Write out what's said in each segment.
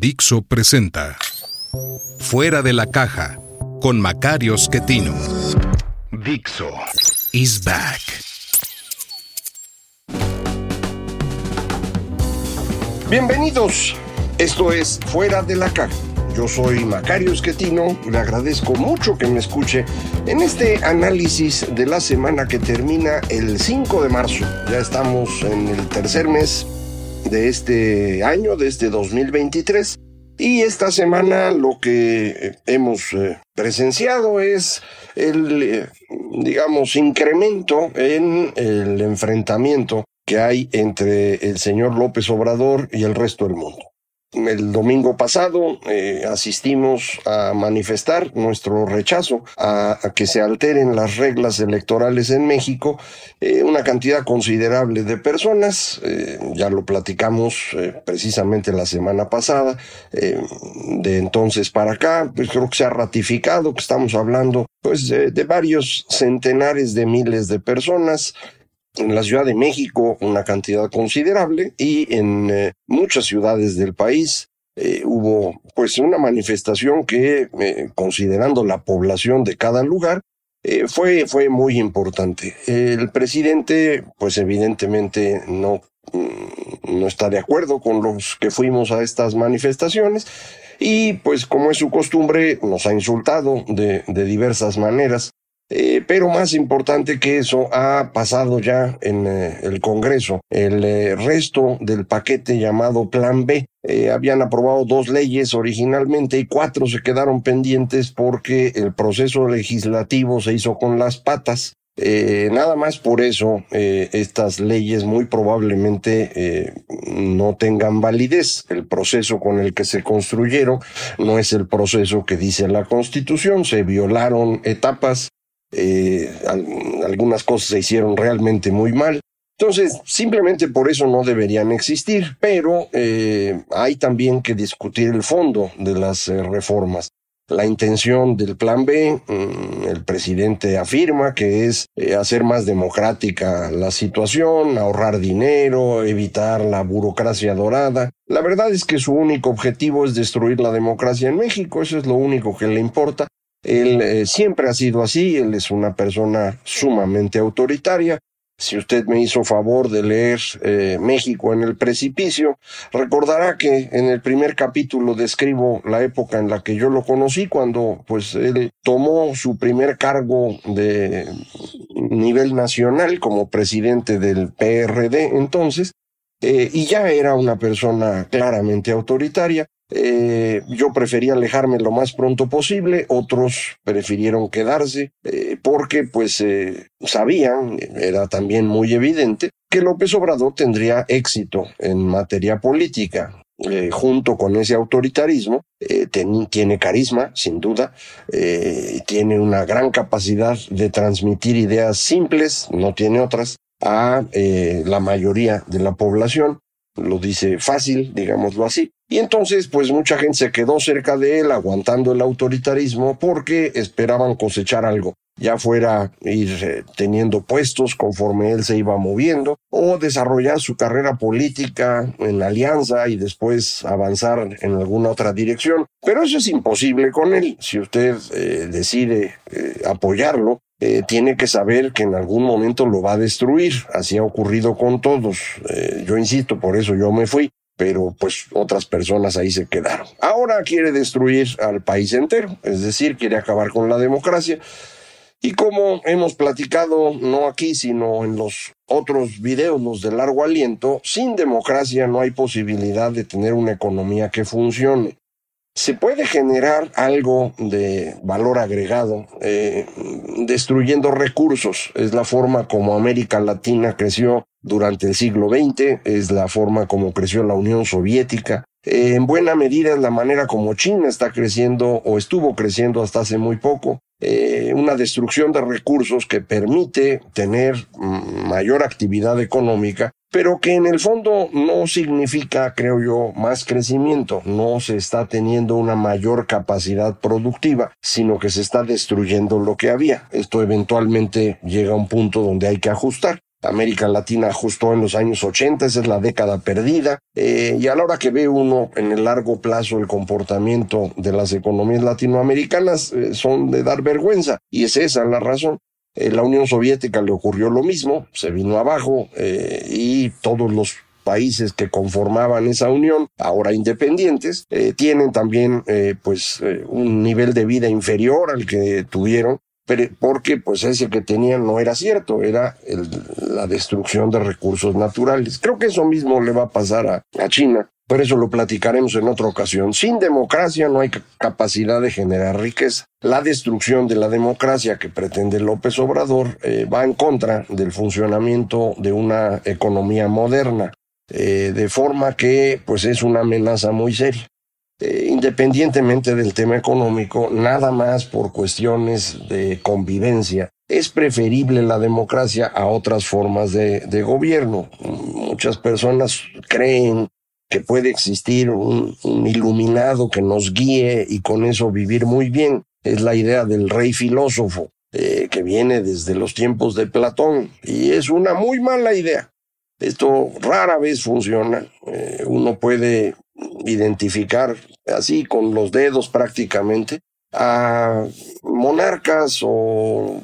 Dixo presenta Fuera de la caja con Macario Schettino. Dixo is back. Bienvenidos. Esto es Fuera de la caja. Yo soy Macario Schettino. Le agradezco mucho que me escuche en este análisis de la semana que termina el 5 de marzo. Ya estamos en el tercer mes de este año, de este 2023. Y esta semana lo que hemos eh, presenciado es el, eh, digamos, incremento en el enfrentamiento que hay entre el señor López Obrador y el resto del mundo. El domingo pasado eh, asistimos a manifestar nuestro rechazo a, que se alteren las reglas electorales en México. Eh, una cantidad considerable de personas, eh, ya lo platicamos precisamente la semana pasada, de entonces para acá, pues creo que se ha ratificado que estamos hablando pues de varios centenares de miles de personas en la Ciudad de México una cantidad considerable y en eh, muchas ciudades del país eh, hubo pues una manifestación que eh, considerando la población de cada lugar fue, fue muy importante. El presidente pues evidentemente no, mm, no está de acuerdo con los que fuimos a estas manifestaciones y pues como es su costumbre nos ha insultado de, de diversas maneras eh, pero más importante que eso, ha pasado ya en eh, el Congreso el eh, resto del paquete llamado Plan B. habían aprobado dos leyes originalmente y cuatro se quedaron pendientes porque el proceso legislativo se hizo con las patas. nada más por eso estas leyes muy probablemente no tengan validez. El proceso con el que se construyeron no es el proceso que dice la Constitución. Se violaron etapas eh, algunas cosas se hicieron realmente muy mal. Entonces, simplemente por eso no deberían existir, pero eh, hay también que discutir el fondo de las eh, reformas. La intención del plan B, mm, el presidente afirma que es hacer más democrática la situación, ahorrar dinero, evitar la burocracia dorada. La verdad es que su único objetivo es destruir la democracia en México, eso es lo único que le importa. Él eh, siempre ha sido así, él es una persona sumamente autoritaria. Si usted me hizo favor de leer eh, México en el precipicio, recordará que en el primer capítulo describo la época en la que yo lo conocí, cuando pues él tomó su primer cargo de nivel nacional como presidente del PRD entonces, eh, y ya era una persona claramente autoritaria. Eh, yo prefería alejarme lo más pronto posible, otros prefirieron quedarse eh, porque pues eh, sabían, era también muy evidente, que López Obrador tendría éxito en materia política. junto con ese autoritarismo, tiene carisma, sin duda, tiene una gran capacidad de transmitir ideas simples, no tiene otras, a la mayoría de la población, lo dice fácil, digámoslo así, y entonces, pues mucha gente se quedó cerca de él aguantando el autoritarismo porque esperaban cosechar algo, ya fuera ir eh, teniendo puestos conforme él se iba moviendo o desarrollar su carrera política en alianza y después avanzar en alguna otra dirección. Pero eso es imposible con él. Si usted eh, decide eh, apoyarlo, tiene que saber que en algún momento lo va a destruir. Así ha ocurrido con todos. yo insisto, por eso yo me fui pero pues otras personas ahí se quedaron. Ahora quiere destruir al país entero, es decir, quiere acabar con la democracia. Y como hemos platicado, no aquí, sino en los otros videos, los de largo aliento, sin democracia no hay posibilidad de tener una economía que funcione. Se puede generar algo de valor agregado eh, destruyendo recursos. Es la forma como América Latina creció durante el siglo XX, es la forma como creció la Unión Soviética, en buena medida es la manera como China está creciendo o estuvo creciendo hasta hace muy poco. Eh, una destrucción de recursos que permite tener mm, mayor actividad económica, pero que en el fondo no significa, creo yo, más crecimiento. No se está teniendo una mayor capacidad productiva, sino que se está destruyendo lo que había. Esto eventualmente llega a un punto donde hay que ajustar. América Latina ajustó en los años 80, esa es la década perdida, eh, y a la hora que ve uno en el largo plazo el comportamiento de las economías latinoamericanas, eh, son de dar vergüenza, y es esa la razón. Eh, la Unión Soviética le ocurrió lo mismo, se vino abajo, y todos los países que conformaban esa unión, ahora independientes, tienen también pues un nivel de vida inferior al que tuvieron porque pues ese que tenían no era cierto, era la destrucción de recursos naturales. Creo que eso mismo le va a pasar a, China. Por eso lo platicaremos en otra ocasión. Sin democracia no hay capacidad de generar riqueza. La destrucción de la democracia que pretende López Obrador eh, va en contra del funcionamiento de una economía moderna, eh, de forma que pues es una amenaza muy seria. Eh, independientemente del tema económico, nada más por cuestiones de convivencia, es preferible la democracia a otras formas de, gobierno. Muchas personas creen que puede existir un, iluminado que nos guíe y con eso vivir muy bien. Es la idea del rey filósofo, eh, que viene desde los tiempos de Platón, y es una muy mala idea. Esto rara vez funciona. Eh, uno puede identificar así con los dedos prácticamente a monarcas o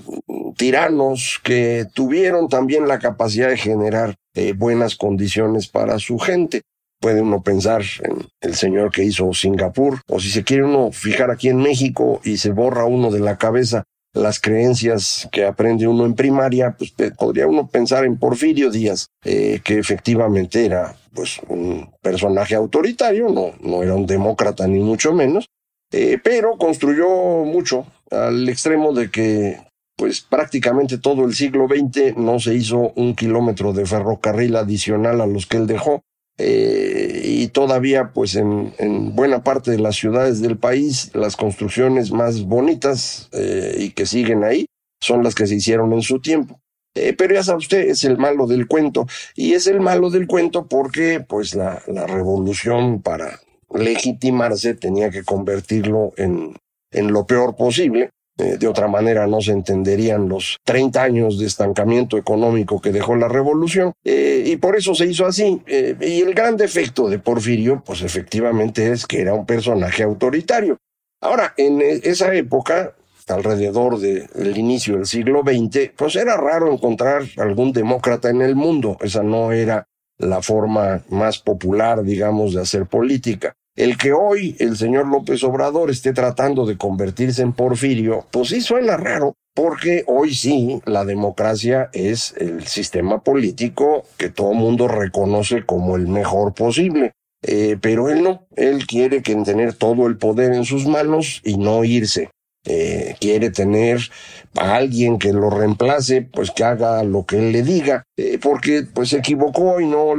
tiranos que tuvieron también la capacidad de generar eh, buenas condiciones para su gente. Puede uno pensar en el señor que hizo Singapur, o si se quiere uno fijar aquí en México y se borra uno de la cabeza las creencias que aprende uno en primaria, pues podría uno pensar en Porfirio Díaz, eh, que efectivamente era pues un personaje autoritario, no, no era un demócrata ni mucho menos, eh, pero construyó mucho al extremo de que pues prácticamente todo el siglo XX no se hizo un kilómetro de ferrocarril adicional a los que él dejó. Eh, y todavía pues en, buena parte de las ciudades del país las construcciones más bonitas eh, y que siguen ahí son las que se hicieron en su tiempo. Eh, pero ya sabe usted, es el malo del cuento. Y es el malo del cuento porque, pues, la, la revolución para legitimarse tenía que convertirlo en, en lo peor posible. Eh, de otra manera no se entenderían los 30 años de estancamiento económico que dejó la revolución. Eh, y por eso se hizo así. y el gran defecto de Porfirio, pues efectivamente es que era un personaje autoritario. Ahora, en e, esa época, alrededor del inicio del siglo XX, pues era raro encontrar algún demócrata en el mundo. Esa no era la forma más popular, digamos, de hacer política. El que hoy el señor López Obrador esté tratando de convertirse en Porfirio, pues sí suena raro, porque hoy sí la democracia es el sistema político que todo mundo reconoce como el mejor posible. Eh, pero él no, él quiere que tener todo el poder en sus manos y no irse. Eh, quiere tener a alguien que lo reemplace, pues que haga lo que él le diga, eh, porque pues se equivocó y no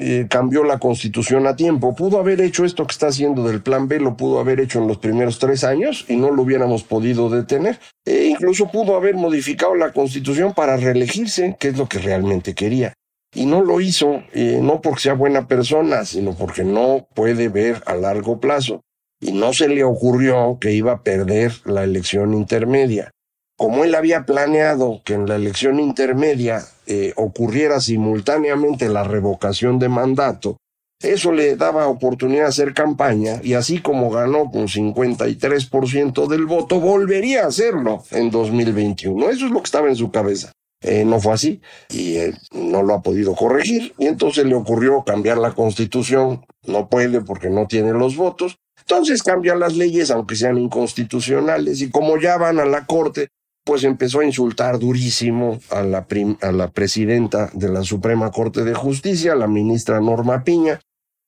eh, cambió la constitución a tiempo. Pudo haber hecho esto que está haciendo del plan B, lo pudo haber hecho en los primeros tres años y no lo hubiéramos podido detener. E incluso pudo haber modificado la constitución para reelegirse, que es lo que realmente quería. Y no lo hizo, no porque sea buena persona, sino porque no puede ver a largo plazo y no se le ocurrió que iba a perder la elección intermedia. Como él había planeado que en la elección intermedia eh, ocurriera simultáneamente la revocación de mandato, eso le daba oportunidad de hacer campaña y así como ganó con 53% del voto, volvería a hacerlo en 2021. Eso es lo que estaba en su cabeza. Eh, no fue así y eh, no lo ha podido corregir y entonces le ocurrió cambiar la constitución. No puede porque no tiene los votos entonces cambian las leyes, aunque sean inconstitucionales, y como ya van a la corte, pues empezó a insultar durísimo a la, a la presidenta de la Suprema Corte de Justicia, la ministra Norma Piña.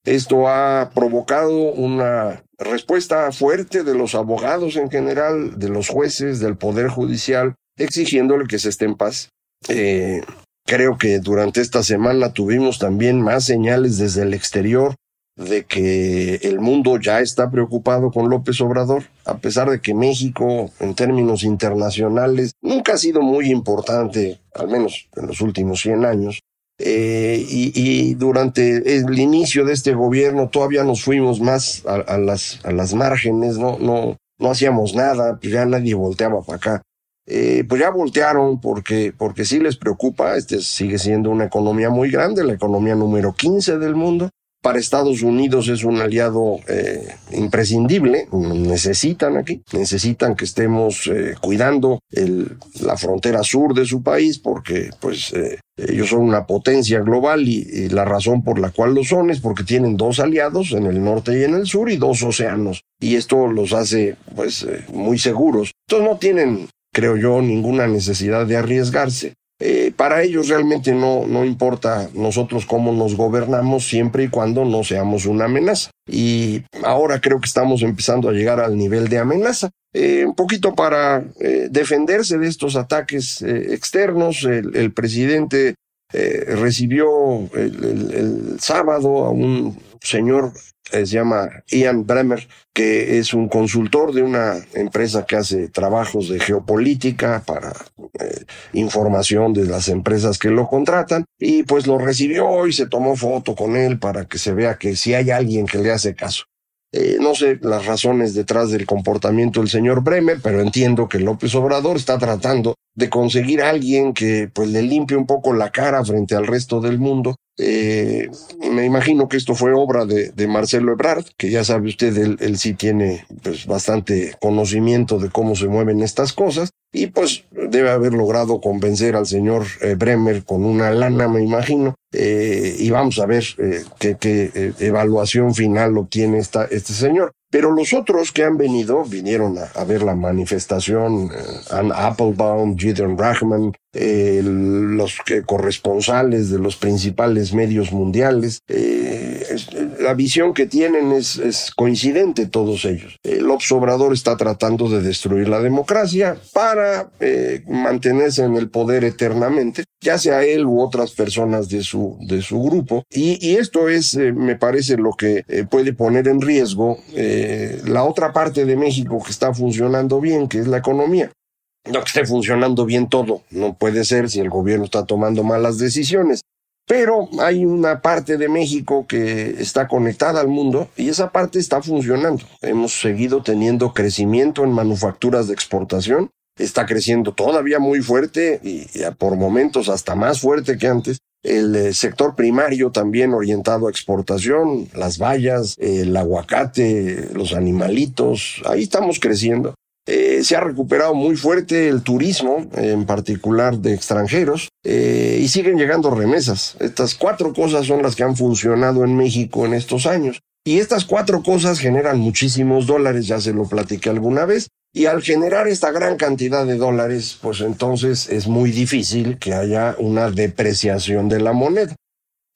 Esto ha provocado una respuesta fuerte de los abogados en general, de los jueces, del Poder Judicial, exigiéndole que se esté en paz. Eh, Creo que durante esta semana tuvimos también más señales desde el exterior de que el mundo ya está preocupado con López Obrador, a pesar de que México, en términos internacionales, nunca ha sido muy importante, al menos en los últimos 100 años. Eh, y, durante el inicio de este gobierno todavía nos fuimos más a, las, a las márgenes, no, no, no hacíamos nada, pues ya nadie volteaba para acá. Eh, pues ya voltearon porque, porque sí les preocupa, este sigue siendo una economía muy grande, la economía número 15 del mundo, para Estados Unidos es un aliado eh, imprescindible, necesitan aquí, necesitan que estemos eh, cuidando el, la frontera sur de su país porque pues eh, ellos son una potencia global y, la razón por la cual lo son es porque tienen dos aliados en el norte y en el sur y dos océanos y esto los hace pues muy seguros. Entonces no tienen creo yo, ninguna necesidad de arriesgarse. Eh, para ellos realmente no, no importa nosotros cómo nos gobernamos siempre y cuando no seamos una amenaza. Y ahora creo que estamos empezando a llegar al nivel de amenaza. Eh, un poquito para eh, defenderse de estos ataques externos, el, presidente recibió el, el sábado a un señor se llama Ian Bremer, que es un consultor de una empresa que hace trabajos de geopolítica para eh, información de las empresas que lo contratan, y pues lo recibió y se tomó foto con él para que se vea que si hay alguien que le hace caso. Eh, no sé las razones detrás del comportamiento del señor Bremer, pero entiendo que López Obrador está tratando de conseguir a alguien que pues le limpie un poco la cara frente al resto del mundo. Eh, me imagino que esto fue obra de, Marcelo Ebrard, que ya sabe usted, él, sí tiene pues, bastante conocimiento de cómo se mueven estas cosas y pues debe haber logrado convencer al señor eh, Bremer con una lana, me imagino, eh, y vamos a ver qué, evaluación final obtiene esta, este señor. Pero los otros que han venido, vinieron a, ver la manifestación, Ann Applebaum, Gideon Rachman, eh, los corresponsales de los principales medios mundiales. Eh, la visión que tienen es, coincidente todos ellos. El Obrador está tratando de destruir la democracia para eh, mantenerse en el poder eternamente, ya sea él u otras personas de su, de su grupo. Y, esto es, me parece, lo que puede poner en riesgo la otra parte de México que está funcionando bien, que es la economía no que esté funcionando bien todo, no puede ser si el gobierno está tomando malas decisiones. Pero hay una parte de México que está conectada al mundo y esa parte está funcionando. Hemos seguido teniendo crecimiento en manufacturas de exportación, está creciendo todavía muy fuerte y, por momentos hasta más fuerte que antes. El eh, sector primario también orientado a exportación, las vallas, el aguacate, los animalitos, ahí estamos creciendo. Eh, se ha recuperado muy fuerte el turismo, en particular de extranjeros, eh, y siguen llegando remesas. Estas cuatro cosas son las que han funcionado en México en estos años. Y estas cuatro cosas generan muchísimos dólares, ya se lo platiqué alguna vez, y al generar esta gran cantidad de dólares, pues entonces es muy difícil que haya una depreciación de la moneda.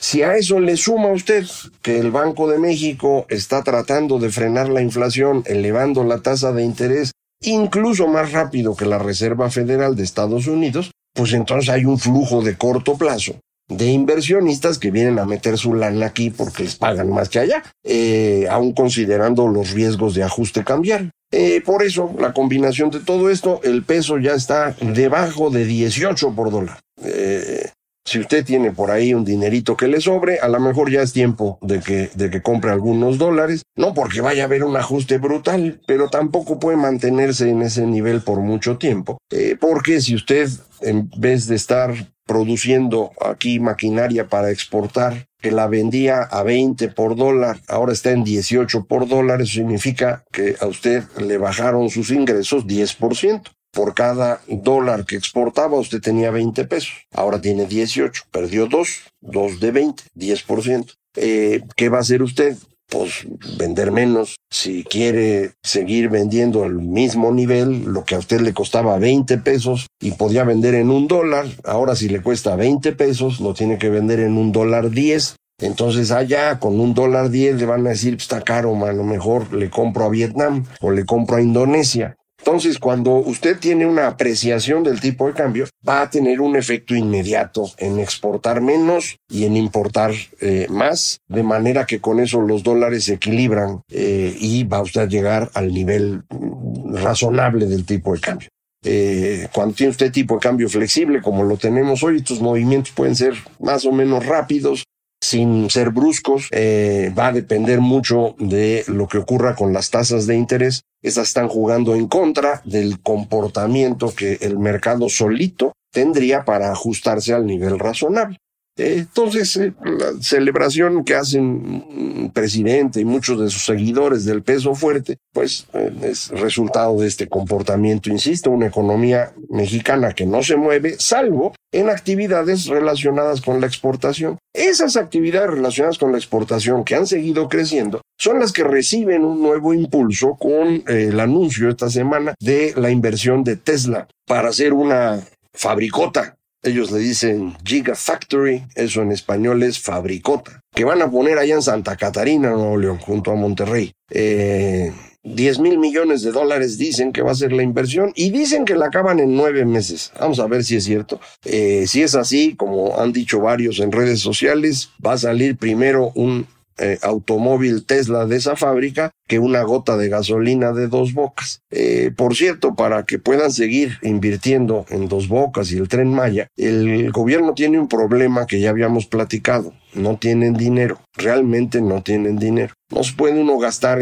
Si a eso le suma usted que el Banco de México está tratando de frenar la inflación elevando la tasa de interés incluso más rápido que la Reserva Federal de Estados Unidos, pues entonces hay un flujo de corto plazo de inversionistas que vienen a meter su lana aquí porque les pagan más que allá, eh, aún considerando los riesgos de ajuste cambiario. Eh, por eso, la combinación de todo esto, el peso ya está debajo de 18 por dólar. Eh, si usted tiene por ahí un dinerito que le sobre, a lo mejor ya es tiempo de que, de que compre algunos dólares. No porque vaya a haber un ajuste brutal, pero tampoco puede mantenerse en ese nivel por mucho tiempo. Eh, porque si usted, en vez de estar produciendo aquí maquinaria para exportar, que la vendía a 20 por dólar, ahora está en 18 por dólar, eso significa que a usted le bajaron sus ingresos 10% por cada dólar que exportaba usted tenía 20 pesos, ahora tiene 18, perdió 2, 2 de 20, 10%. Eh, ¿Qué va a hacer usted? Pues vender menos. Si quiere seguir vendiendo al mismo nivel, lo que a usted le costaba 20 pesos y podía vender en un dólar, ahora si le cuesta 20 pesos, lo tiene que vender en un dólar 10. Entonces allá con un dólar 10 le van a decir, pues, está caro, a lo mejor le compro a Vietnam o le compro a Indonesia Entonces, cuando usted tiene una apreciación del tipo de cambio, va a tener un efecto inmediato en exportar menos y en importar eh, más, de manera que con eso los dólares se equilibran eh, y va usted a llegar al nivel mm, razonable del tipo de cambio. Eh, cuando tiene usted tipo de cambio flexible, como lo tenemos hoy, estos movimientos pueden ser más o menos rápidos, sin ser bruscos, eh, va a depender mucho de lo que ocurra con las tasas de interés. Estas están jugando en contra del comportamiento que el mercado solito tendría para ajustarse al nivel razonable. Entonces, eh, la celebración que hacen un presidente y muchos de sus seguidores del peso fuerte, pues eh, es resultado de este comportamiento, insisto, una economía mexicana que no se mueve, salvo en actividades relacionadas con la exportación. Esas actividades relacionadas con la exportación que han seguido creciendo son las que reciben un nuevo impulso con eh, el anuncio esta semana de la inversión de Tesla para hacer una fabricota ellos le dicen Gigafactory, eso en español es fabricota, que van a poner allá en Santa Catarina, Nuevo León, junto a Monterrey. Eh, 10 mil millones de dólares dicen que va a ser la inversión y dicen que la acaban en nueve meses. Vamos a ver si es cierto. Eh, si es así, como han dicho varios en redes sociales, va a salir primero un eh, automóvil Tesla de esa fábrica que una gota de gasolina de dos bocas. Eh, por cierto, para que puedan seguir invirtiendo en dos bocas y el tren Maya, el gobierno tiene un problema que ya habíamos platicado. No tienen dinero, realmente no tienen dinero. No se puede uno gastar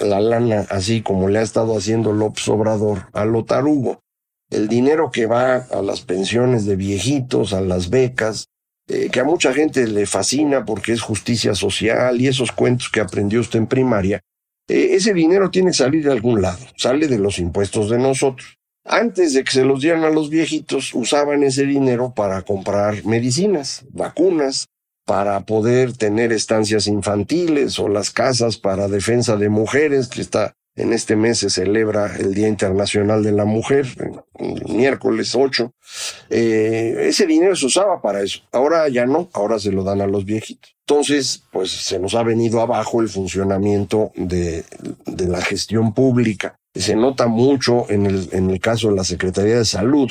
la lana así como le ha estado haciendo López Obrador a lo tarugo. El dinero que va a las pensiones de viejitos, a las becas, eh, que a mucha gente le fascina porque es justicia social y esos cuentos que aprendió usted en primaria, eh, ese dinero tiene que salir de algún lado, sale de los impuestos de nosotros. Antes de que se los dieran a los viejitos, usaban ese dinero para comprar medicinas, vacunas, para poder tener estancias infantiles o las casas para defensa de mujeres, que está en este mes se celebra el Día Internacional de la Mujer, miércoles 8. Eh, ese dinero se usaba para eso. Ahora ya no, ahora se lo dan a los viejitos. Entonces, pues se nos ha venido abajo el funcionamiento de, la gestión pública. Se nota mucho en el, en el caso de la Secretaría de Salud.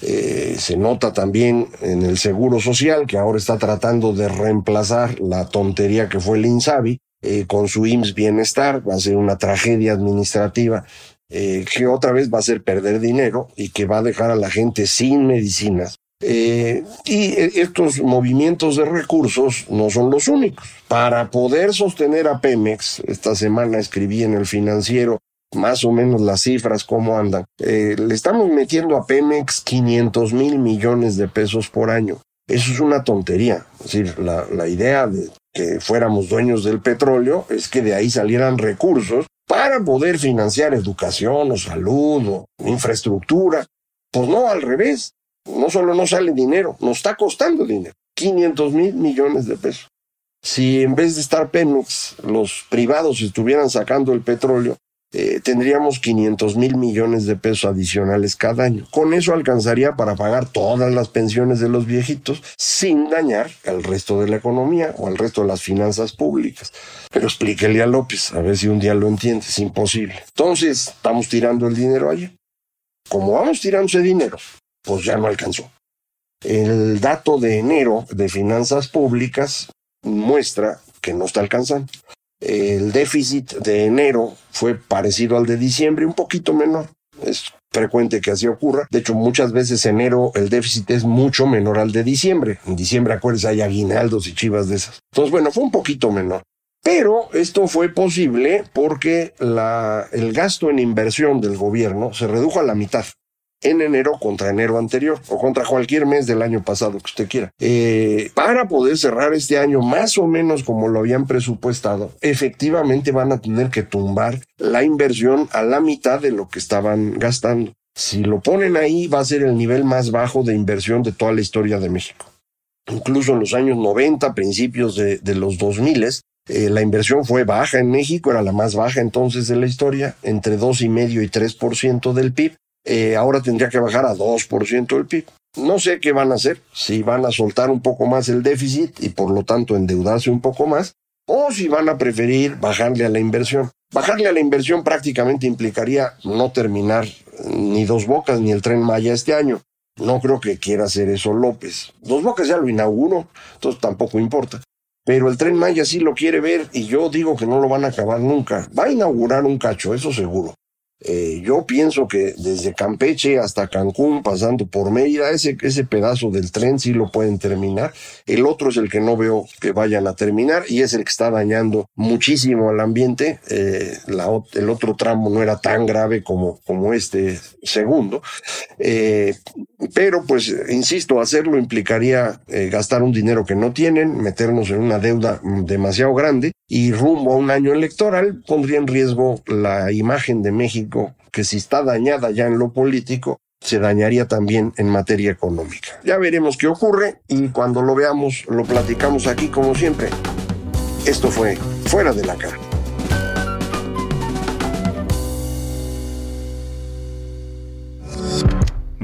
Eh, se nota también en el Seguro Social, que ahora está tratando de reemplazar la tontería que fue el INSABI, eh, con su IMSS bienestar, va a ser una tragedia administrativa eh, que otra vez va a ser perder dinero y que va a dejar a la gente sin medicinas. Eh, y estos movimientos de recursos no son los únicos. Para poder sostener a Pemex, esta semana escribí en el financiero más o menos las cifras, cómo andan. le estamos metiendo a Pemex 500 mil millones de pesos por año. Eso es una tontería. Es decir, la, la idea de que fuéramos dueños del petróleo es que de ahí salieran recursos para poder financiar educación o salud o infraestructura. Pues no, al revés. No solo no sale dinero, nos está costando dinero. 500 mil millones de pesos. Si en vez de estar Pemex, los privados estuvieran sacando el petróleo, eh, tendríamos 500 mil millones de pesos adicionales cada año. Con eso alcanzaría para pagar todas las pensiones de los viejitos sin dañar al resto de la economía o al resto de las finanzas públicas. Pero explíquele a López, a ver si un día lo entiende, es imposible. Entonces, estamos tirando el dinero allí. Como vamos tirando ese dinero, pues ya no alcanzó. El dato de enero de finanzas públicas muestra que no está alcanzando. El déficit de enero fue parecido al de diciembre, un poquito menor. Es frecuente que así ocurra. De hecho, muchas veces enero el déficit es mucho menor al de diciembre. En diciembre, acuérdense, hay aguinaldos y chivas de esas. Entonces, bueno, fue un poquito menor. Pero esto fue posible porque la, el gasto en inversión del gobierno se redujo a la mitad en enero contra enero anterior o contra cualquier mes del año pasado que usted quiera. Eh, para poder cerrar este año más o menos como lo habían presupuestado, efectivamente van a tener que tumbar la inversión a la mitad de lo que estaban gastando. Si lo ponen ahí, va a ser el nivel más bajo de inversión de toda la historia de México. Incluso en los años 90, principios de, los 2000, eh, la inversión fue baja en México, era la más baja entonces de la historia, entre 2,5 y 3% del PIB. Eh, ahora tendría que bajar a 2% del PIB. No sé qué van a hacer, si van a soltar un poco más el déficit y por lo tanto endeudarse un poco más, o si van a preferir bajarle a la inversión. Bajarle a la inversión prácticamente implicaría no terminar ni dos bocas ni el tren Maya este año. No creo que quiera hacer eso López. Dos bocas ya lo inauguró, entonces tampoco importa. Pero el tren Maya sí lo quiere ver y yo digo que no lo van a acabar nunca. Va a inaugurar un cacho, eso seguro. Eh, yo pienso que desde Campeche hasta Cancún, pasando por Mérida, ese, ese pedazo del tren sí lo pueden terminar. El otro es el que no veo que vayan a terminar y es el que está dañando muchísimo al ambiente. Eh, el otro tramo no era tan grave como, como este segundo. Eh, pero pues, insisto, hacerlo implicaría gastar un dinero que no tienen, meternos en una deuda demasiado grande y rumbo a un año electoral pondría en riesgo la imagen de México que si está dañada ya en lo político, se dañaría también en materia económica. Ya veremos qué ocurre y cuando lo veamos lo platicamos aquí como siempre. Esto fue Fuera de la Cara.